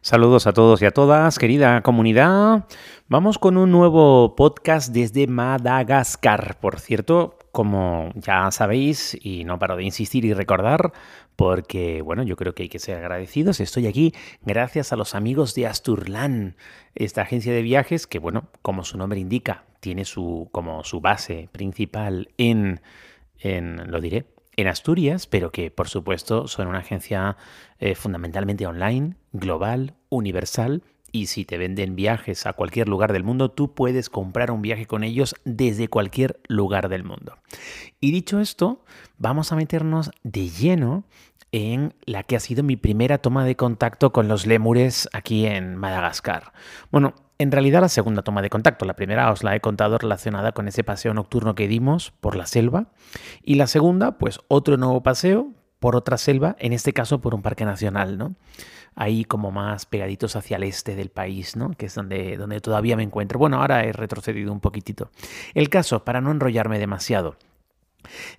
Saludos a todos y a todas, querida comunidad. Vamos con un nuevo podcast desde Madagascar. Por cierto, como ya sabéis, y no paro de insistir y recordar, porque bueno, yo creo que hay que ser agradecidos. Estoy aquí gracias a los amigos de Asturlan, esta agencia de viajes que, bueno, como su nombre indica, tiene su, como su base principal en, en lo diré, en Asturias, pero que por supuesto son una agencia eh, fundamentalmente online, global, universal. Y si te venden viajes a cualquier lugar del mundo, tú puedes comprar un viaje con ellos desde cualquier lugar del mundo. Y dicho esto, vamos a meternos de lleno en la que ha sido mi primera toma de contacto con los lémures aquí en Madagascar. Bueno, en realidad la segunda toma de contacto, la primera os la he contado relacionada con ese paseo nocturno que dimos por la selva y la segunda, pues otro nuevo paseo por otra selva, en este caso por un parque nacional, ¿no? Ahí como más pegaditos hacia el este del país, ¿no? Que es donde, donde todavía me encuentro. Bueno, ahora he retrocedido un poquitito. El caso, para no enrollarme demasiado,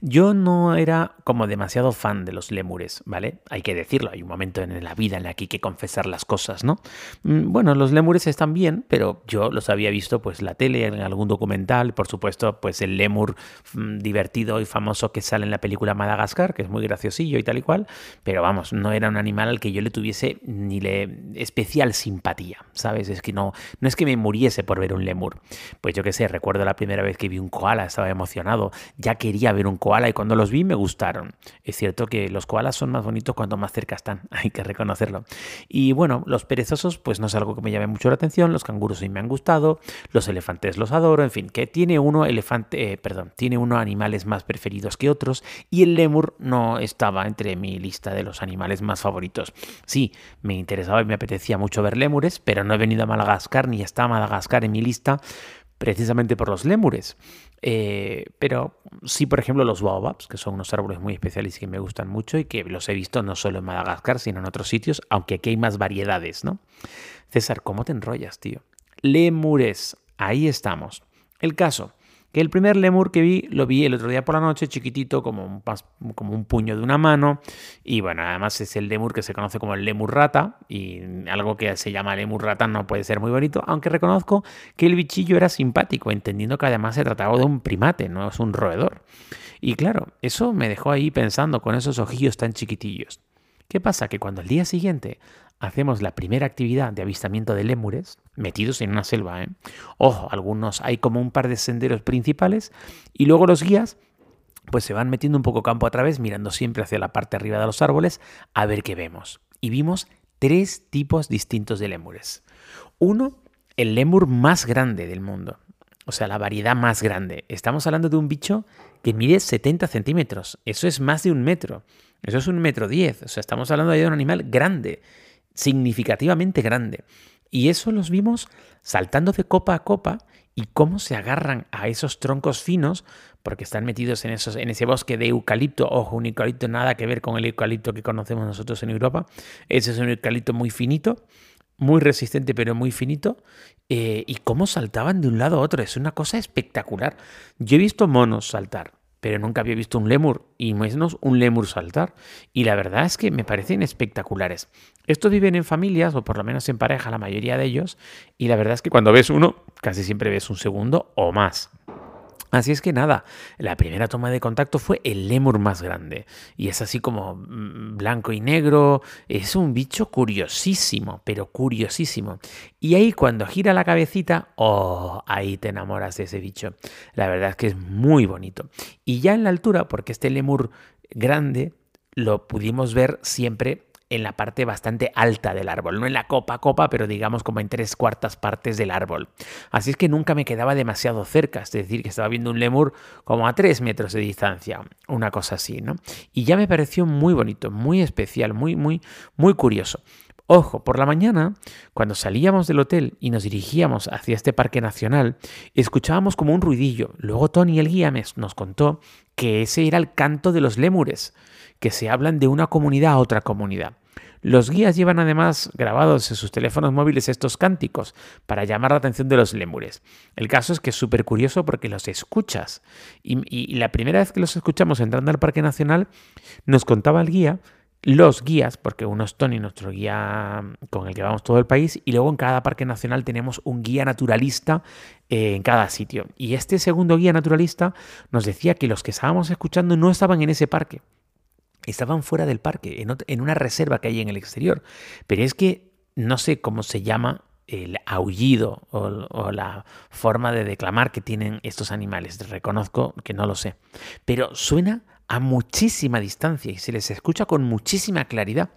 yo no era como demasiado fan de los lémures, ¿vale? Hay que decirlo, hay un momento en la vida en el que hay que confesar las cosas, ¿no? Mm, bueno, los lémures están bien, pero yo los había visto pues la tele, en algún documental, por supuesto, pues el lémur mm, divertido y famoso que sale en la película Madagascar, que es muy graciosillo y tal y cual, pero vamos, no era un animal al que yo le tuviese ni le especial simpatía, ¿sabes? Es que no, no es que me muriese por ver un lémur. Pues yo qué sé, recuerdo la primera vez que vi un koala, estaba emocionado, ya quería ver un koala y cuando los vi me gustaron. Es cierto que los koalas son más bonitos cuanto más cerca están, hay que reconocerlo. Y bueno, los perezosos pues no es algo que me llame mucho la atención, los canguros sí me han gustado, los elefantes los adoro, en fin, que tiene uno elefante, eh, perdón, tiene uno animales más preferidos que otros y el lemur no estaba entre mi lista de los animales más favoritos. Sí, me interesaba y me apetecía mucho ver lémures, pero no he venido a Madagascar ni está Madagascar en mi lista precisamente por los lémures. Eh, pero sí, por ejemplo, los baobabs, que son unos árboles muy especiales y que me gustan mucho y que los he visto no solo en Madagascar, sino en otros sitios, aunque aquí hay más variedades, ¿no? César, ¿cómo te enrollas, tío? Lémures, ahí estamos. El caso, que el primer lemur que vi lo vi el otro día por la noche, chiquitito, como un, como un puño de una mano. Y bueno, además es el lemur que se conoce como el lemur rata. Y algo que se llama lemur rata no puede ser muy bonito, aunque reconozco que el bichillo era simpático, entendiendo que además se trataba de un primate, no es un roedor. Y claro, eso me dejó ahí pensando con esos ojillos tan chiquitillos. ¿Qué pasa? Que cuando al día siguiente hacemos la primera actividad de avistamiento de lémures, metidos en una selva, ¿eh? ojo, algunos hay como un par de senderos principales y luego los guías pues se van metiendo un poco campo a través, mirando siempre hacia la parte arriba de los árboles, a ver qué vemos. Y vimos tres tipos distintos de lémures. Uno, el lémur más grande del mundo. O sea, la variedad más grande. Estamos hablando de un bicho que mide 70 centímetros. Eso es más de un metro. Eso es un metro diez. O sea, estamos hablando de un animal grande, significativamente grande. Y eso los vimos saltando de copa a copa y cómo se agarran a esos troncos finos, porque están metidos en, esos, en ese bosque de eucalipto. Ojo, un eucalipto nada que ver con el eucalipto que conocemos nosotros en Europa. Ese es un eucalipto muy finito, muy resistente, pero muy finito. Eh, y cómo saltaban de un lado a otro. Es una cosa espectacular. Yo he visto monos saltar pero nunca había visto un lemur y menos un lemur saltar. Y la verdad es que me parecen espectaculares. Estos viven en familias, o por lo menos en pareja, la mayoría de ellos, y la verdad es que cuando ves uno, casi siempre ves un segundo o más. Así es que nada, la primera toma de contacto fue el lemur más grande. Y es así como mm, blanco y negro. Es un bicho curiosísimo, pero curiosísimo. Y ahí cuando gira la cabecita, oh, ahí te enamoras de ese bicho. La verdad es que es muy bonito. Y ya en la altura, porque este lemur grande lo pudimos ver siempre en la parte bastante alta del árbol, no en la copa copa, pero digamos como en tres cuartas partes del árbol. Así es que nunca me quedaba demasiado cerca, es decir, que estaba viendo un lemur como a tres metros de distancia, una cosa así, ¿no? Y ya me pareció muy bonito, muy especial, muy, muy, muy curioso. Ojo, por la mañana, cuando salíamos del hotel y nos dirigíamos hacia este parque nacional, escuchábamos como un ruidillo. Luego Tony, el guía, nos contó que ese era el canto de los lémures, que se hablan de una comunidad a otra comunidad. Los guías llevan además grabados en sus teléfonos móviles estos cánticos para llamar la atención de los lémures. El caso es que es súper curioso porque los escuchas. Y, y la primera vez que los escuchamos entrando al Parque Nacional, nos contaba el guía los guías, porque uno es Tony, nuestro guía con el que vamos todo el país, y luego en cada parque nacional tenemos un guía naturalista eh, en cada sitio. Y este segundo guía naturalista nos decía que los que estábamos escuchando no estaban en ese parque, estaban fuera del parque, en, una reserva que hay en el exterior. Pero es que no sé cómo se llama el aullido o, la forma de declamar que tienen estos animales. Reconozco que no lo sé. Pero suena a muchísima distancia y se les escucha con muchísima claridad.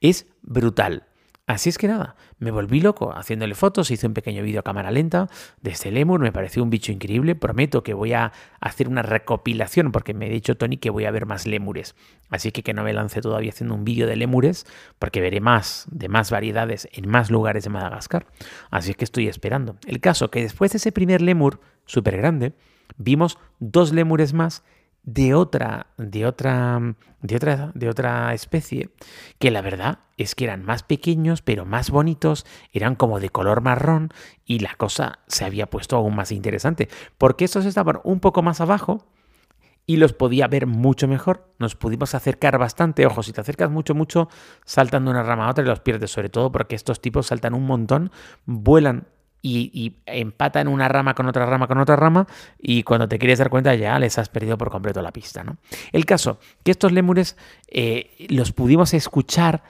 Es brutal. Así es que nada, me volví loco haciéndole fotos, hice un pequeño vídeo a cámara lenta de este lemur, me pareció un bicho increíble, prometo que voy a hacer una recopilación porque me ha dicho Tony que voy a ver más lémures, así que que no me lance todavía haciendo un vídeo de lémures porque veré más, de más variedades en más lugares de Madagascar, así es que estoy esperando. El caso que después de ese primer lemur súper grande, vimos dos lémures más de otra, de otra, de otra, de otra especie, que la verdad es que eran más pequeños, pero más bonitos, eran como de color marrón y la cosa se había puesto aún más interesante, porque estos estaban un poco más abajo y los podía ver mucho mejor. Nos pudimos acercar bastante. Ojo, si te acercas mucho, mucho, saltan de una rama a otra y los pierdes, sobre todo porque estos tipos saltan un montón, vuelan y, empatan una rama con otra rama con otra rama y cuando te quieres dar cuenta ya les has perdido por completo la pista. ¿no? El caso, que estos lémures eh, los pudimos escuchar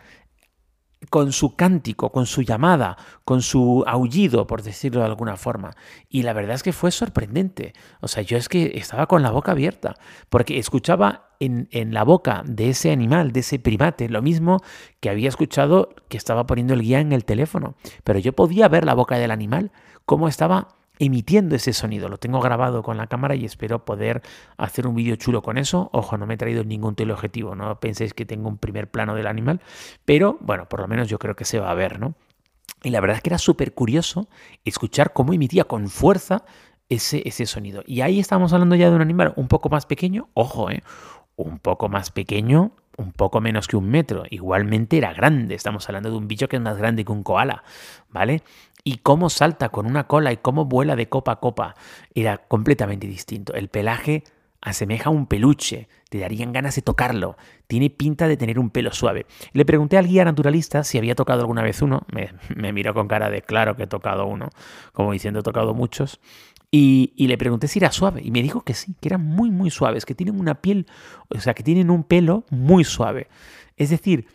con su cántico, con su llamada, con su aullido, por decirlo de alguna forma. Y la verdad es que fue sorprendente. O sea, yo es que estaba con la boca abierta, porque escuchaba en, en, la boca de ese animal, de ese primate, lo mismo que había escuchado que estaba poniendo el guía en el teléfono. Pero yo podía ver la boca del animal, cómo estaba emitiendo ese sonido. Lo tengo grabado con la cámara y espero poder hacer un vídeo chulo con eso. Ojo, no me he traído ningún teleobjetivo, no penséis que tengo un primer plano del animal, pero bueno, por lo menos yo creo que se va a ver, ¿no? Y la verdad es que era súper curioso escuchar cómo emitía con fuerza ese, ese sonido. Y ahí estamos hablando ya de un animal un poco más pequeño, ojo, ¿eh? un poco más pequeño, un poco menos que un metro. Igualmente era grande, estamos hablando de un bicho que es más grande que un koala, ¿vale? Y cómo salta con una cola y cómo vuela de copa a copa era completamente distinto. El pelaje asemeja a un peluche, te darían ganas de tocarlo, tiene pinta de tener un pelo suave. Le pregunté al guía naturalista si había tocado alguna vez uno, me, miró con cara de claro que he tocado uno, como diciendo he tocado muchos, y, y, le pregunté si era suave y me dijo que sí, que eran muy muy suaves, que tienen una piel, o sea, que tienen un pelo muy suave. Es decir,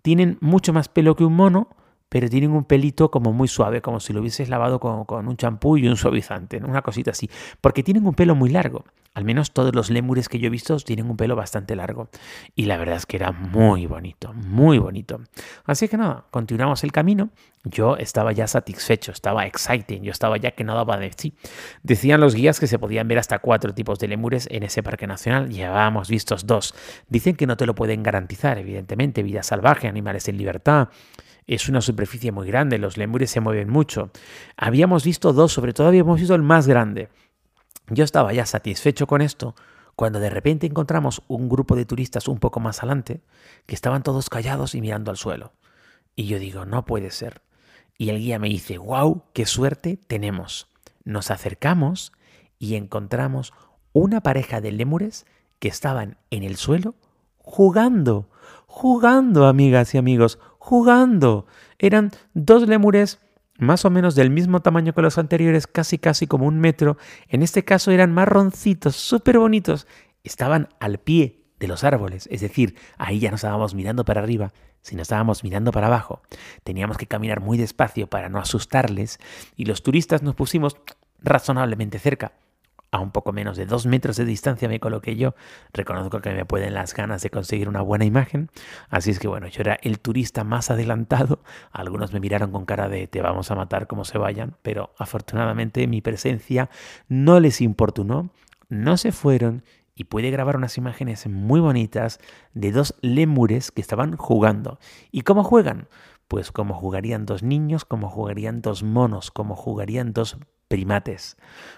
tienen mucho más pelo que un mono, pero tienen un pelito como muy suave, como si lo hubieses lavado con, un champú y un suavizante, una cosita así, porque tienen un pelo muy largo. Al menos todos los lémures que yo he visto tienen un pelo bastante largo. Y la verdad es que era muy bonito, muy bonito. Así que nada, continuamos el camino. Yo estaba ya satisfecho, estaba excited, yo estaba ya que no daba de sí. Decían los guías que se podían ver hasta cuatro tipos de lémures en ese parque nacional. Llevábamos vistos dos. Dicen que no te lo pueden garantizar, evidentemente, vida salvaje, animales en libertad es una superficie muy grande, los lemures se mueven mucho. Habíamos visto dos, sobre todo habíamos visto el más grande. Yo estaba ya satisfecho con esto cuando de repente encontramos un grupo de turistas un poco más adelante que estaban todos callados y mirando al suelo. Y yo digo, no puede ser. Y el guía me dice, wow, qué suerte tenemos. Nos acercamos y encontramos una pareja de lémures que estaban en el suelo jugando, jugando, amigas y amigos, jugando. Eran dos lémures más o menos del mismo tamaño que los anteriores, casi casi como un metro. En este caso eran marroncitos, súper bonitos. Estaban al pie de los árboles, es decir, ahí ya no estábamos mirando para arriba, sino estábamos mirando para abajo. Teníamos que caminar muy despacio para no asustarles y los turistas nos pusimos razonablemente cerca a un poco menos de dos metros de distancia me coloqué yo. Reconozco que me pueden las ganas de conseguir una buena imagen. Así es que bueno, yo era el turista más adelantado. Algunos me miraron con cara de te vamos a matar como se vayan, pero afortunadamente mi presencia no les importunó, no se fueron y pude grabar unas imágenes muy bonitas de dos lémures que estaban jugando. ¿Y cómo juegan? Pues como jugarían dos niños, como jugarían dos monos, como jugarían dos primates,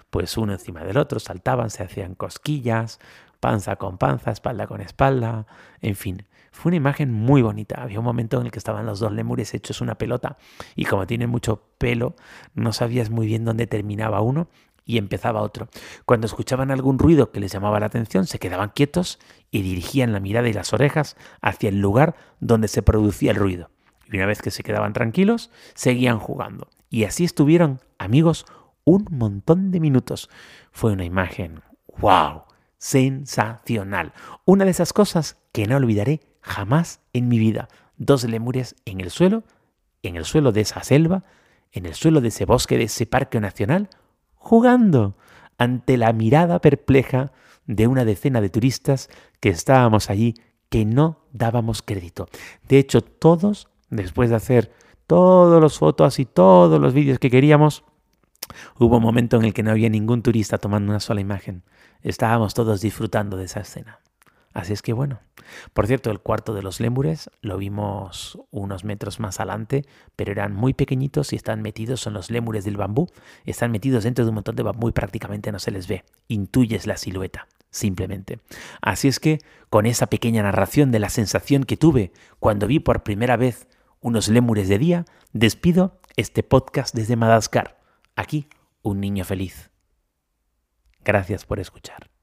pues uno encima del otro, saltaban, se hacían cosquillas, panza con panza, espalda con espalda, en fin, Fue una imagen muy bonita. Había un momento en el que estaban los dos lémures hechos una pelota y como tienen mucho pelo, no sabías muy bien dónde terminaba uno y empezaba otro. Cuando escuchaban algún ruido que les llamaba la atención, se quedaban quietos y dirigían la mirada y las orejas hacia el lugar donde se producía el ruido. Y una vez que se quedaban tranquilos, seguían jugando. Y así estuvieron, amigos, un montón de minutos. Fue una imagen, wow, sensacional. Una de esas cosas que no olvidaré jamás en mi vida. Dos lemures en el suelo, en el suelo de esa selva, en el suelo de ese bosque, de ese parque nacional, jugando ante la mirada perpleja de una decena de turistas que estábamos allí que no dábamos crédito. De hecho, todos, después de hacer todas las fotos y todos los vídeos que queríamos, hubo un momento en el que no había ningún turista tomando una sola imagen. Estábamos todos disfrutando de esa escena. Así es que bueno. Por cierto, el cuarto de los lémures lo vimos unos metros más adelante, pero eran muy pequeñitos y están metidos, son los lémures del bambú, están metidos dentro de un montón de bambú y prácticamente no se les ve. Intuyes la silueta, simplemente. Así es que, con esa pequeña narración de la sensación que tuve cuando vi por primera vez unos lémures de día, despido este podcast desde Madagascar. Aquí, un niño feliz. Gracias por escuchar.